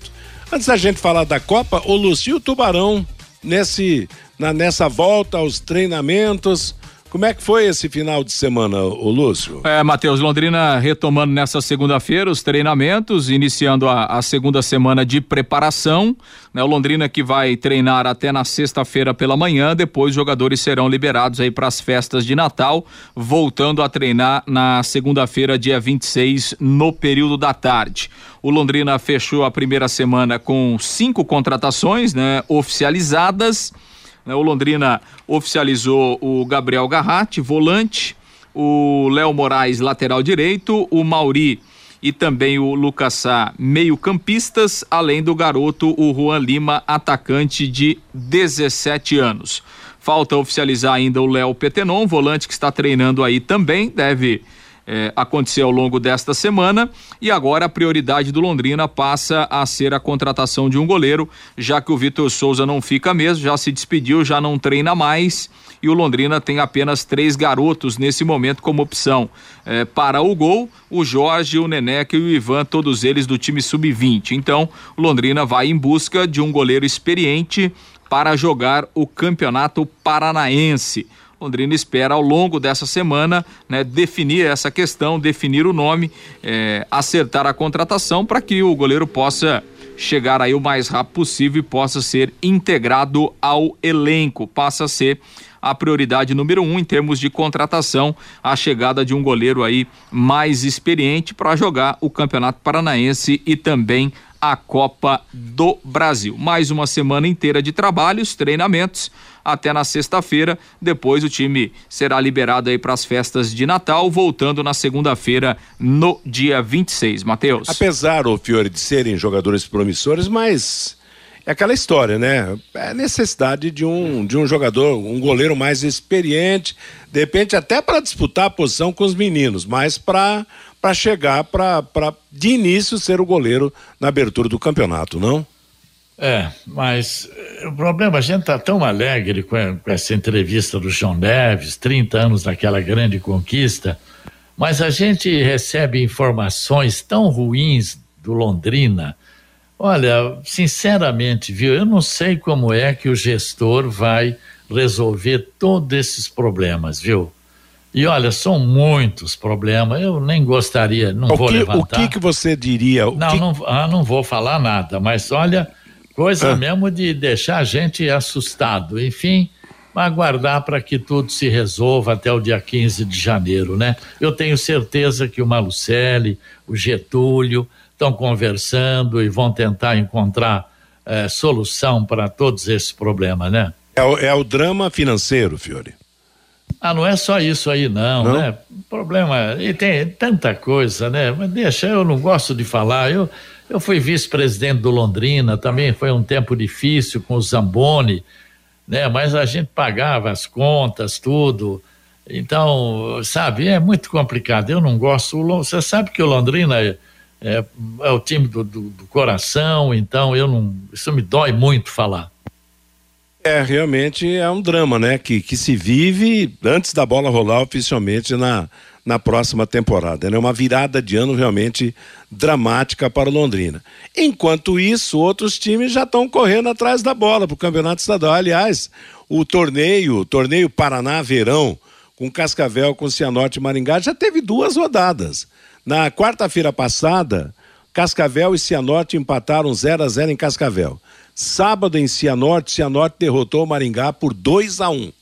Antes da gente falar da Copa, o Lúcio o Tubarão nesse na, nessa volta aos treinamentos, como é que foi esse final de semana, o Lúcio? É, Matheus, Londrina retomando nessa segunda-feira os treinamentos, iniciando a, a, segunda semana de preparação. Né? O Londrina que vai treinar até na sexta-feira pela manhã, depois os jogadores serão liberados aí para as festas de Natal, voltando a treinar na segunda-feira, dia 26, no período da tarde. O Londrina fechou a primeira semana com cinco contratações, né, oficializadas. Né? O Londrina oficializou o Gabriel Garratti, volante, o Léo Moraes, lateral direito, o Mauri e também o Lucas Sá, meio-campistas, além do garoto, o Juan Lima, atacante de 17 anos. Falta oficializar ainda o Léo Petenon, volante que está treinando aí também, deve eh, acontecer ao longo desta semana. E agora a prioridade do Londrina passa a ser a contratação de um goleiro, já que o Vitor Souza não fica mesmo, já se despediu, já não treina mais e o Londrina tem apenas três garotos nesse momento como opção. É, para o gol, o Jorge, o Neneca e o Ivan, todos eles do time sub-20. Então, o Londrina vai em busca de um goleiro experiente para jogar o Campeonato Paranaense. Londrina espera ao longo dessa semana né, definir essa questão, definir o nome, é, acertar a contratação para que o goleiro possa chegar aí o mais rápido possível e possa ser integrado ao elenco, passa a ser a prioridade número um em termos de contratação, a chegada de um goleiro aí mais experiente para jogar o Campeonato Paranaense e também a Copa do Brasil. Mais uma semana inteira de trabalhos, treinamentos até na sexta-feira. Depois o time será liberado aí para as festas de Natal, voltando na segunda-feira, no dia 26. Matheus. Apesar, o Fiore, de serem jogadores promissores, mas é aquela história, né? É necessidade de um, de um jogador, um goleiro mais experiente, de repente até para disputar a posição com os meninos, mas para chegar para de início ser o goleiro na abertura do campeonato, não? É, mas eh, o problema, a gente tá tão alegre com, com essa entrevista do João Neves, 30 anos daquela grande conquista, mas a gente recebe informações tão ruins do Londrina, Olha, sinceramente, viu, eu não sei como é que o gestor vai resolver todos esses problemas, viu? E olha, são muitos problemas, eu nem gostaria, não o vou que, levantar. O que que você diria? não, que... não, ah, não vou falar nada, mas olha, coisa ah. mesmo de deixar a gente assustado. Enfim, aguardar para que tudo se resolva até o dia 15 de janeiro, né? Eu tenho certeza que o Malucelli, o Getúlio, estão conversando e vão tentar encontrar é, solução para todos esses problemas, né? É o, é o, drama financeiro, Fiore. Ah, não é só isso aí, não, não? né? Problema, e tem tanta coisa, né? Mas deixa, eu não gosto de falar. Eu, eu fui vice-presidente do Londrina, também foi um tempo difícil com o Zamboni, né? Mas a gente pagava as contas, tudo. Então, sabe, é muito complicado. Eu não gosto. Você sabe que o Londrina é, é o time do, do, do, coração, então eu não, isso me dói muito falar. É, realmente é um drama, né? Que, que se vive antes da bola rolar oficialmente na, na próxima temporada. É né? uma virada de ano realmente dramática para o Londrina. Enquanto isso, outros times já estão correndo atrás da bola para o Campeonato Estadual. Aliás, o torneio, o torneio Paraná Verão, com Cascavel, com Cianorte e Maringá, já teve duas rodadas. Na quarta-feira passada, Cascavel e Cianorte empataram 0 a 0 em Cascavel. Sábado em Cianorte, Cianorte derrotou o Maringá por 2 a 1.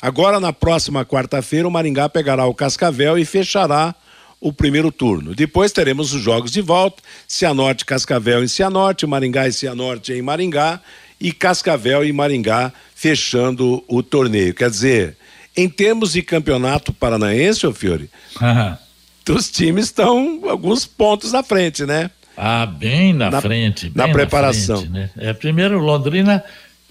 Agora na próxima quarta-feira o Maringá pegará o Cascavel e fechará o primeiro turno. Depois teremos os jogos de volta: Cianorte, Cascavel em Cianorte, Maringá e Cianorte em Maringá e Cascavel e Maringá fechando o torneio. Quer dizer, em termos de campeonato paranaense, ô Fiore, uhum os times estão alguns pontos à frente, né? Ah, bem na, na frente. Bem na preparação. Na frente, né? é, primeiro, Londrina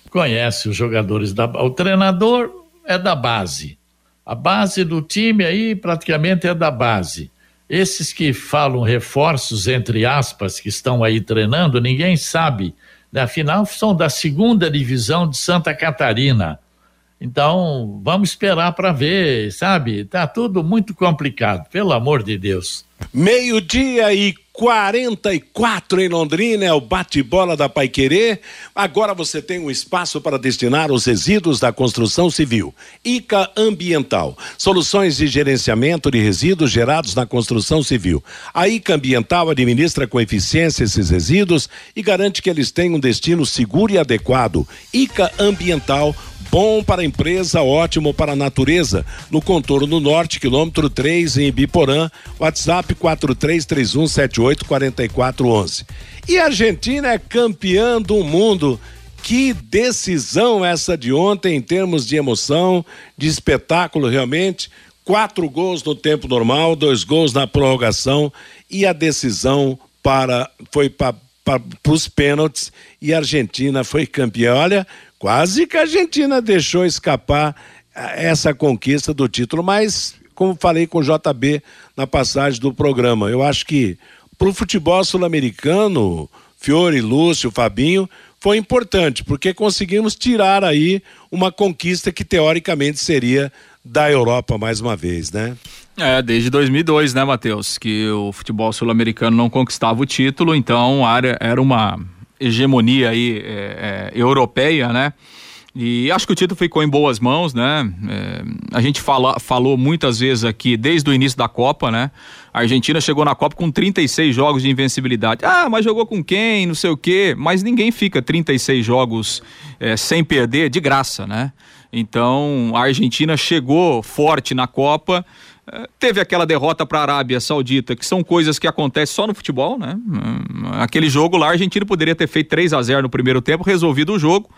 conhece os jogadores da. O treinador é da base. A base do time aí praticamente é da base. Esses que falam reforços, entre aspas, que estão aí treinando, ninguém sabe. Né? Afinal, são da segunda divisão de Santa Catarina. Então, vamos esperar para ver, sabe? Tá tudo muito complicado, pelo amor de Deus. Meio-dia e 44 em Londrina, é o bate-bola da Paiquerê. Agora você tem um espaço para destinar os resíduos da construção civil. ICA Ambiental, soluções de gerenciamento de resíduos gerados na construção civil. A ICA Ambiental administra com eficiência esses resíduos e garante que eles tenham um destino seguro e adequado. ICA Ambiental Bom para a empresa, ótimo para a natureza. No contorno norte, quilômetro 3, em Ibiporã, WhatsApp 4331784411. E a Argentina é campeã do mundo. Que decisão essa de ontem em termos de emoção, de espetáculo realmente. Quatro gols no tempo normal, dois gols na prorrogação e a decisão para foi para os pênaltis e a Argentina foi campeã. Olha, Quase que a Argentina deixou escapar eh, essa conquista do título, mas como falei com o JB na passagem do programa. Eu acho que para o futebol sul-americano, Fiore, Lúcio, Fabinho, foi importante, porque conseguimos tirar aí uma conquista que teoricamente seria da Europa mais uma vez, né? É, desde 2002, né, Matheus? Que o futebol sul-americano não conquistava o título, então era uma hegemonia aí é, é, europeia, né? E acho que o título ficou em boas mãos, né? É, a gente fala, falou muitas vezes aqui, desde o início da Copa, né? A Argentina chegou na Copa com 36 jogos de invencibilidade. Ah, mas jogou com quem? Não sei o quê. Mas ninguém fica 36 jogos é, sem perder de graça, né? Então a Argentina chegou forte na Copa. É, teve aquela derrota para a Arábia Saudita, que são coisas que acontecem só no futebol, né? Hum, aquele jogo lá, a Argentina poderia ter feito 3 a 0 no primeiro tempo, resolvido o jogo.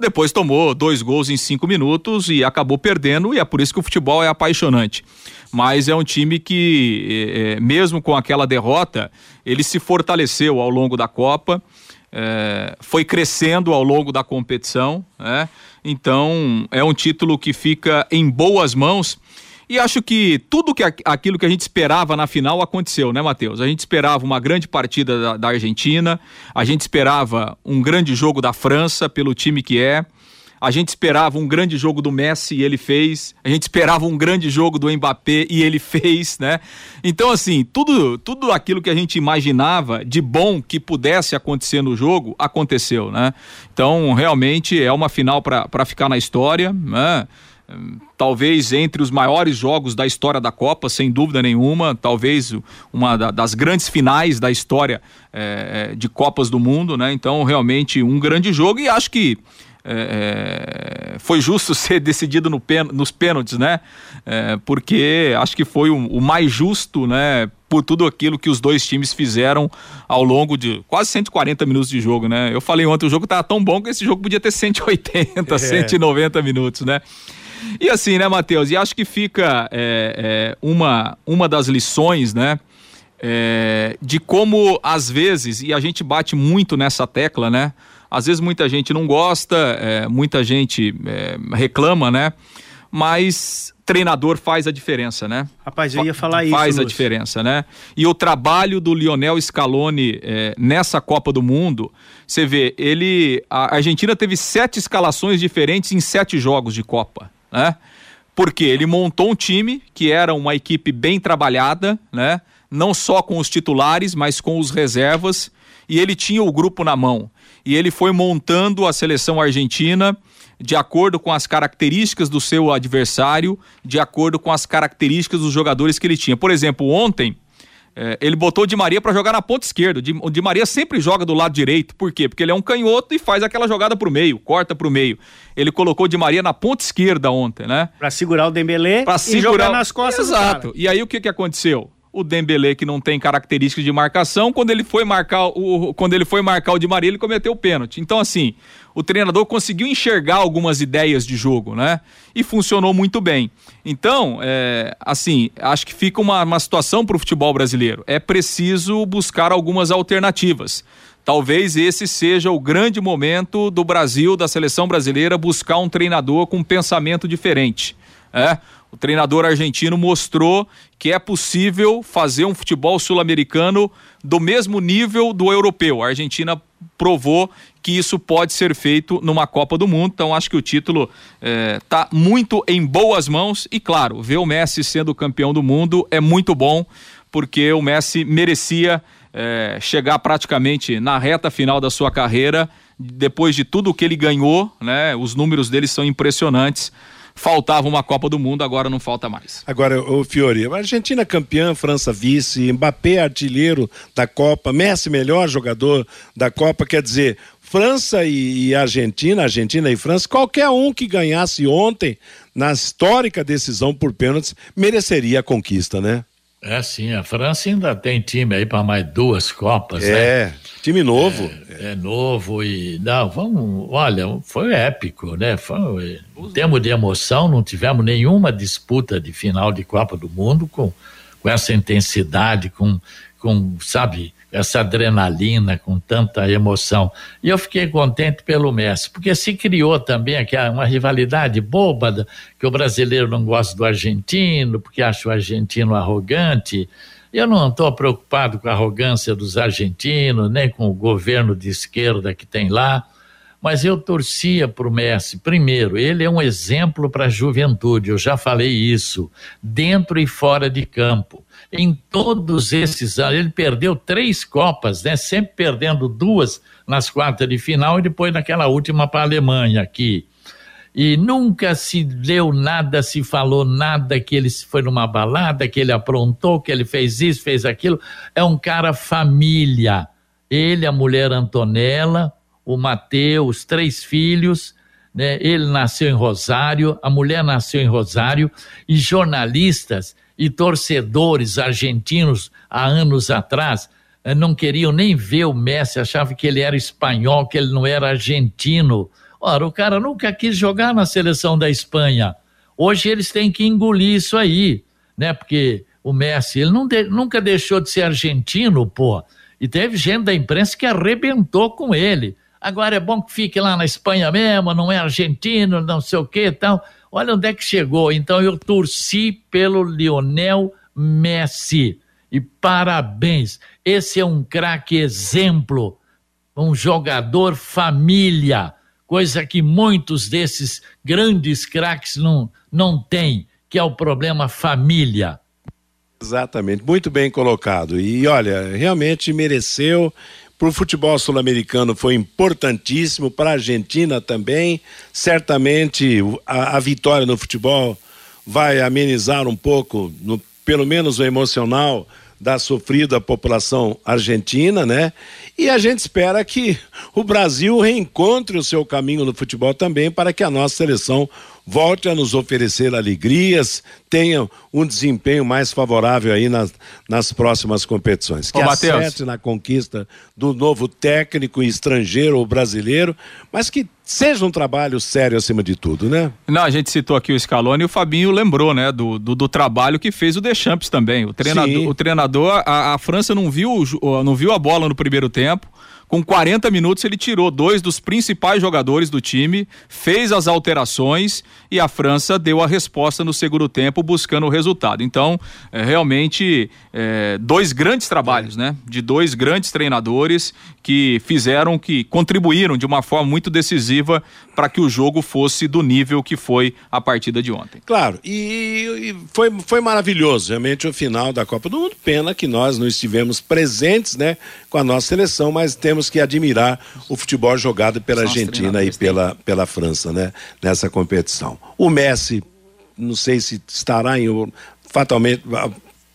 Depois tomou dois gols em cinco minutos e acabou perdendo, e é por isso que o futebol é apaixonante. Mas é um time que, é, é mesmo com aquela derrota, ele se fortaleceu ao longo da Copa. É, foi crescendo ao longo da competição, né? Então é um título que fica em boas mãos e acho que tudo que aquilo que a gente esperava na final aconteceu, né, Matheus? A gente esperava uma grande partida da, da Argentina, a gente esperava um grande jogo da França pelo time que é. A gente esperava um grande jogo do Messi e ele fez. A gente esperava um grande jogo do Mbappé e ele fez, né? Então, assim, tudo, tudo aquilo que a gente imaginava de bom que pudesse acontecer no jogo, aconteceu, né? Então, realmente é uma final para ficar na história, né? Talvez entre os maiores jogos da história da Copa, sem dúvida nenhuma, talvez uma das grandes finais da história é, de Copas do Mundo, né? Então, realmente um grande jogo e acho que é, foi justo ser decidido no pen, nos pênaltis, né? É, porque acho que foi o, o, mais justo, né? Por tudo aquilo que os dois times fizeram ao longo de quase 140 minutos de jogo, né? Eu falei ontem, o jogo estava tão bom que esse jogo podia ter 180, é. 190 minutos, né? E assim, né, Matheus? E acho que fica é, é, uma, uma das lições, né? É, de como às vezes, e a gente bate muito nessa tecla, né? Às vezes muita gente não gosta, é, muita gente é, reclama, né? Mas treinador faz a diferença, né? Rapaz, eu ia falar isso. Faz a diferença, né? E o trabalho do Lionel Scaloni é, nessa Copa do Mundo, você vê, ele. A Argentina teve sete escalações diferentes em sete jogos de Copa né? Porque ele montou um time que era uma equipe bem trabalhada, né? Não só com os titulares, mas com os reservas, e ele tinha o grupo na mão. E ele foi montando a seleção argentina de acordo com as características do seu adversário, de acordo com as características dos jogadores que ele tinha. Por exemplo, ontem, é, ele botou o Di Maria para jogar na ponta esquerda. O Di Maria sempre joga do lado direito. Por quê? Porque ele é um canhoto e faz aquela jogada pro meio, corta pro meio. Ele colocou o Di Maria na ponta esquerda ontem, né? Para segurar o Dembélé pra e segurar... jogar nas costas Exato. E aí o que que aconteceu? O Dembele que não tem características de marcação, quando ele foi marcar o quando ele foi marcar o Di Maria, ele cometeu o pênalti. Então assim, o treinador conseguiu enxergar algumas ideias de jogo, né? E funcionou muito bem. Então, é, assim, acho que fica uma, uma situação para o futebol brasileiro. É preciso buscar algumas alternativas. Talvez esse seja o grande momento do Brasil, da seleção brasileira, buscar um treinador com um pensamento diferente. É? O treinador argentino mostrou que é possível fazer um futebol sul-americano do mesmo nível do europeu. A Argentina provou que isso pode ser feito numa Copa do Mundo. Então acho que o título está é, muito em boas mãos e claro, ver o Messi sendo campeão do mundo é muito bom porque o Messi merecia é, chegar praticamente na reta final da sua carreira depois de tudo que ele ganhou, né? Os números dele são impressionantes faltava uma Copa do Mundo, agora não falta mais. Agora, o Fiori, Argentina campeã, França vice, Mbappé artilheiro da Copa, Messi melhor jogador da Copa, quer dizer, França e, Argentina, Argentina e França, qualquer um que ganhasse ontem na histórica decisão por pênaltis mereceria a conquista, né? É sim, a França ainda tem time aí para mais duas Copas, é, né? É, time novo. É, é, novo e não, vamos, olha, foi épico, né? Foi, em termos de emoção, não tivemos nenhuma disputa de final de Copa do Mundo com, com essa intensidade, com, com sabe, essa adrenalina, com tanta emoção. E eu fiquei contente pelo Messi, porque se criou também aqui uma rivalidade boba, que o brasileiro não gosta do argentino, porque acha o argentino arrogante. Eu não estou preocupado com a arrogância dos argentinos, nem com o governo de esquerda que tem lá, mas eu torcia para o Messi. Primeiro, ele é um exemplo para a juventude, eu já falei isso, dentro e fora de campo em todos esses anos. Ele perdeu três Copas, né? Sempre perdendo duas nas quartas de final e depois naquela última para a Alemanha aqui. E nunca se deu nada, se falou nada que ele foi numa balada, que ele aprontou, que ele fez isso, fez aquilo. É um cara família. Ele, a mulher Antonella, o Mateus, três filhos, né? Ele nasceu em Rosário, a mulher nasceu em Rosário, e jornalistas e torcedores argentinos há anos atrás eh, não queriam nem ver o Messi, achavam que ele era espanhol, que ele não era argentino. Ora, o cara nunca quis jogar na seleção da Espanha. Hoje eles têm que engolir isso aí, né? Porque o Messi, ele de, nunca deixou de ser argentino, pô. E teve gente da imprensa que arrebentou com ele. Agora é bom que fique lá na Espanha mesmo, não é argentino, não sei o que e tal. Olha onde é que chegou. Então eu torci pelo Lionel Messi. E parabéns. Esse é um craque exemplo, um jogador família, coisa que muitos desses grandes craques não, não têm, que é o problema família. Exatamente, muito bem colocado. E olha, realmente mereceu para o futebol sul-americano foi importantíssimo, para a Argentina também. Certamente a, a, vitória no futebol vai amenizar um pouco, no, pelo menos o emocional da sofrida população argentina, né? E a gente espera que o Brasil reencontre o seu caminho no futebol também para que a nossa seleção volte a nos oferecer alegrias, tenha um desempenho mais favorável aí nas, nas próximas competições. Que Ô, acerte na conquista do novo técnico estrangeiro ou brasileiro, mas que seja um trabalho sério acima de tudo, né? Não, a gente citou aqui o Scaloni e o Fabinho lembrou, né, do, do, do trabalho que fez o Deschamps também. O treinador, o treinador a, a França não viu, não viu a bola no primeiro tempo, com 40 minutos, ele tirou dois dos principais jogadores do time, fez as alterações e a França deu a resposta no segundo tempo, buscando o resultado. Então, é, realmente, é, dois grandes trabalhos, né? De dois grandes treinadores que fizeram, que contribuíram de uma forma muito decisiva para que o jogo fosse do nível que foi a partida de ontem. Claro, e, e foi, foi maravilhoso realmente o final da Copa do Mundo. Pena que nós não estivemos presentes, né, com a nossa seleção, mas temos que admirar o futebol jogado pela Argentina e pela, pela França, né, nessa competição. O Messi, não sei se estará em fatalmente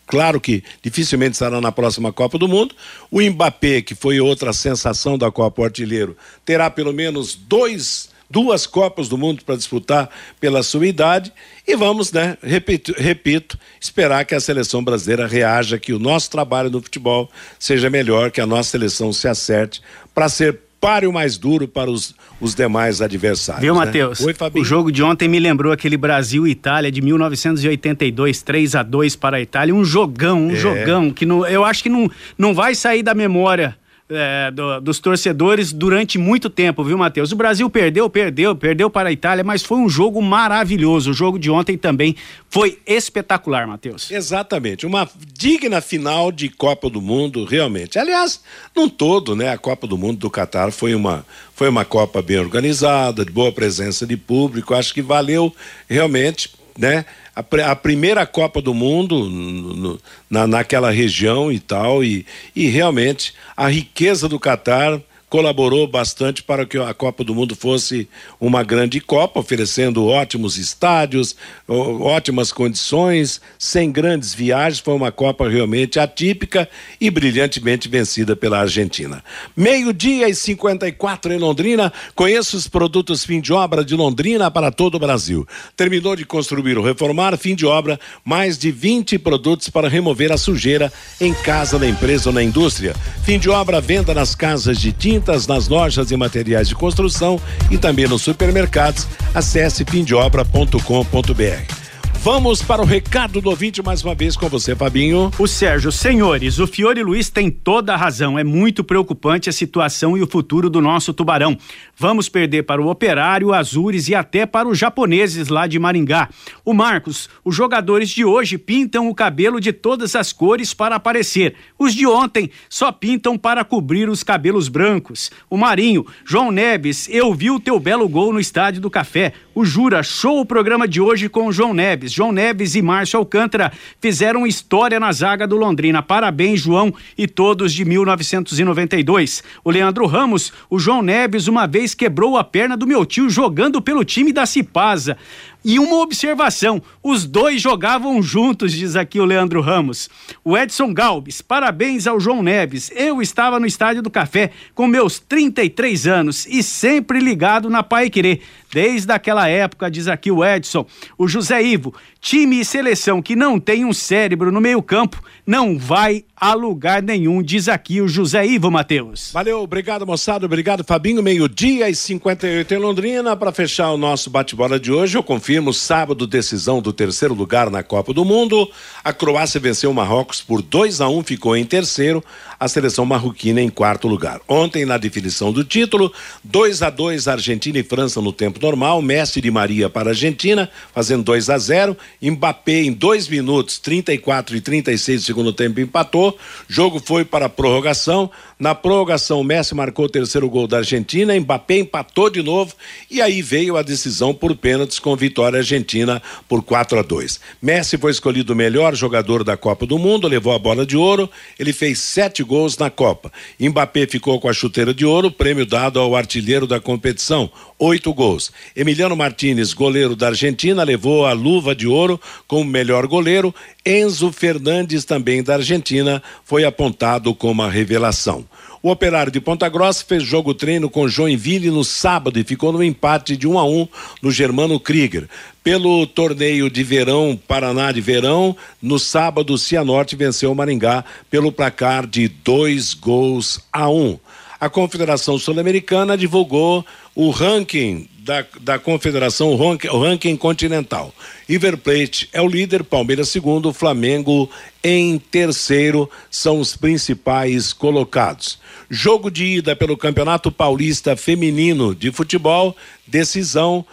Claro que dificilmente estará na próxima Copa do Mundo. O Mbappé, que foi outra sensação da Copa Artilheiro, terá pelo menos dois, duas Copas do Mundo para disputar pela sua idade. E vamos, né, repito, repito, esperar que a seleção brasileira reaja, que o nosso trabalho no futebol seja melhor, que a nossa seleção se acerte para ser páreo mais duro para os, os demais adversários. Viu, né? Matheus? Oi, Fabinho. O jogo de ontem me lembrou aquele Brasil-Itália de 1982, 3 a 2 para a Itália. Um jogão, um é. jogão, que não, eu acho que não, não vai sair da memória é, do, dos torcedores durante muito tempo, viu, Matheus? O Brasil perdeu, perdeu, perdeu para a Itália, mas foi um jogo maravilhoso. O jogo de ontem também foi espetacular, Matheus. Exatamente, uma digna final de Copa do Mundo, realmente. Aliás, num todo, né, a Copa do Mundo do Catar foi uma foi uma Copa bem organizada, de boa presença de público. Acho que valeu realmente, né? a, a primeira Copa do Mundo no, na, naquela região e tal, e, e realmente a riqueza do Catar colaborou bastante para que a Copa do Mundo fosse uma grande Copa, oferecendo ótimos estádios, ótimas condições, sem grandes viagens. Foi uma Copa realmente atípica e brilhantemente vencida pela Argentina. Meio-dia e 54 em Londrina. Conheça os produtos fim de obra de Londrina para todo o Brasil. Terminou de construir ou reformar, fim de obra, mais de 20 produtos para remover a sujeira em casa, na empresa ou na indústria. Fim de obra, venda nas casas de tinta tintas nas lojas e materiais de construção e também nos supermercados. Acesse fimdeobra.com.br. Vamos para o recado do ouvinte mais uma vez com você, Fabinho. O Sérgio, senhores, o Fiore Luiz tem toda a razão. É muito preocupante a situação e o futuro do nosso tubarão. Vamos perder para o Operário, Azures e até para os japoneses lá de Maringá. O Marcos, os jogadores de hoje pintam o cabelo de todas as cores para aparecer. Os de ontem só pintam para cobrir os cabelos brancos. O Marinho, João Neves, eu vi o teu belo gol no Estádio do Café. O Jura, show o programa de hoje com o João Neves. João Neves e Márcio Alcântara fizeram história na zaga do Londrina. Parabéns, João e todos de 1992. O Leandro Ramos, o João Neves uma vez quebrou a perna do meu tio jogando pelo time da Cipasa. E uma observação: os dois jogavam juntos, diz aqui o Leandro Ramos. O Edson Galbes, parabéns ao João Neves. Eu estava no Estádio do Café com meus 33 anos e sempre ligado na Pai Querer. Desde aquela época, diz aqui o Edson. O José Ivo, time e seleção que não tem um cérebro no meio-campo não vai a lugar nenhum, diz aqui o José Ivo Matheus. Valeu, obrigado moçada, obrigado Fabinho. Meio-dia e 58 em Londrina. Para fechar o nosso bate-bola de hoje, eu confirmo sábado decisão do terceiro lugar na Copa do Mundo. A Croácia venceu o Marrocos por 2 a 1 um, ficou em terceiro. A seleção marroquina em quarto lugar. Ontem, na definição do título, 2 a 2 Argentina e França no tempo normal. Messi de Maria para a Argentina, fazendo 2 a 0 Mbappé em 2 minutos, 34 e 36 do segundo tempo, empatou. Jogo foi para a prorrogação. Na prorrogação, Messi marcou o terceiro gol da Argentina, Mbappé empatou de novo e aí veio a decisão por pênaltis com vitória argentina por 4 a 2. Messi foi escolhido o melhor jogador da Copa do Mundo, levou a bola de ouro, ele fez sete gols na Copa. Mbappé ficou com a chuteira de ouro, prêmio dado ao artilheiro da competição, oito gols. Emiliano Martinez, goleiro da Argentina, levou a luva de ouro como melhor goleiro. Enzo Fernandes, também da Argentina, foi apontado como a revelação. O Operário de Ponta Grossa fez jogo treino com Joinville no sábado e ficou no empate de 1 um a 1 um no Germano Krieger. Pelo torneio de verão, Paraná de verão, no sábado, Cianorte venceu o Maringá pelo placar de dois gols a um. A Confederação Sul-Americana divulgou o ranking da, da Confederação, o ranking, o ranking continental. River Plate é o líder, Palmeiras segundo, Flamengo em terceiro, são os principais colocados. Jogo de ida pelo Campeonato Paulista Feminino de Futebol, decisão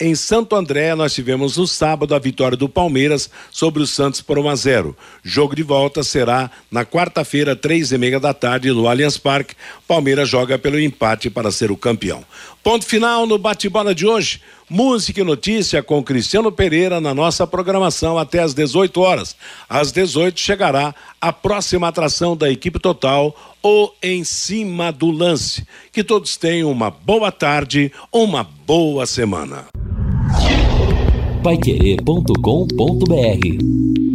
em Santo André, nós tivemos no sábado a vitória do Palmeiras sobre o Santos por 1 a 0. Jogo de volta será na quarta-feira, três e meia da tarde, no Allianz Parque. Palmeiras joga pelo empate para ser o campeão. Ponto final no bate-bola de hoje. Música e notícia com Cristiano Pereira na nossa programação até às 18 horas. Às 18 chegará a próxima atração da equipe total, ou Em Cima do Lance. Que todos tenham uma boa tarde, uma boa semana paiquerê.com.br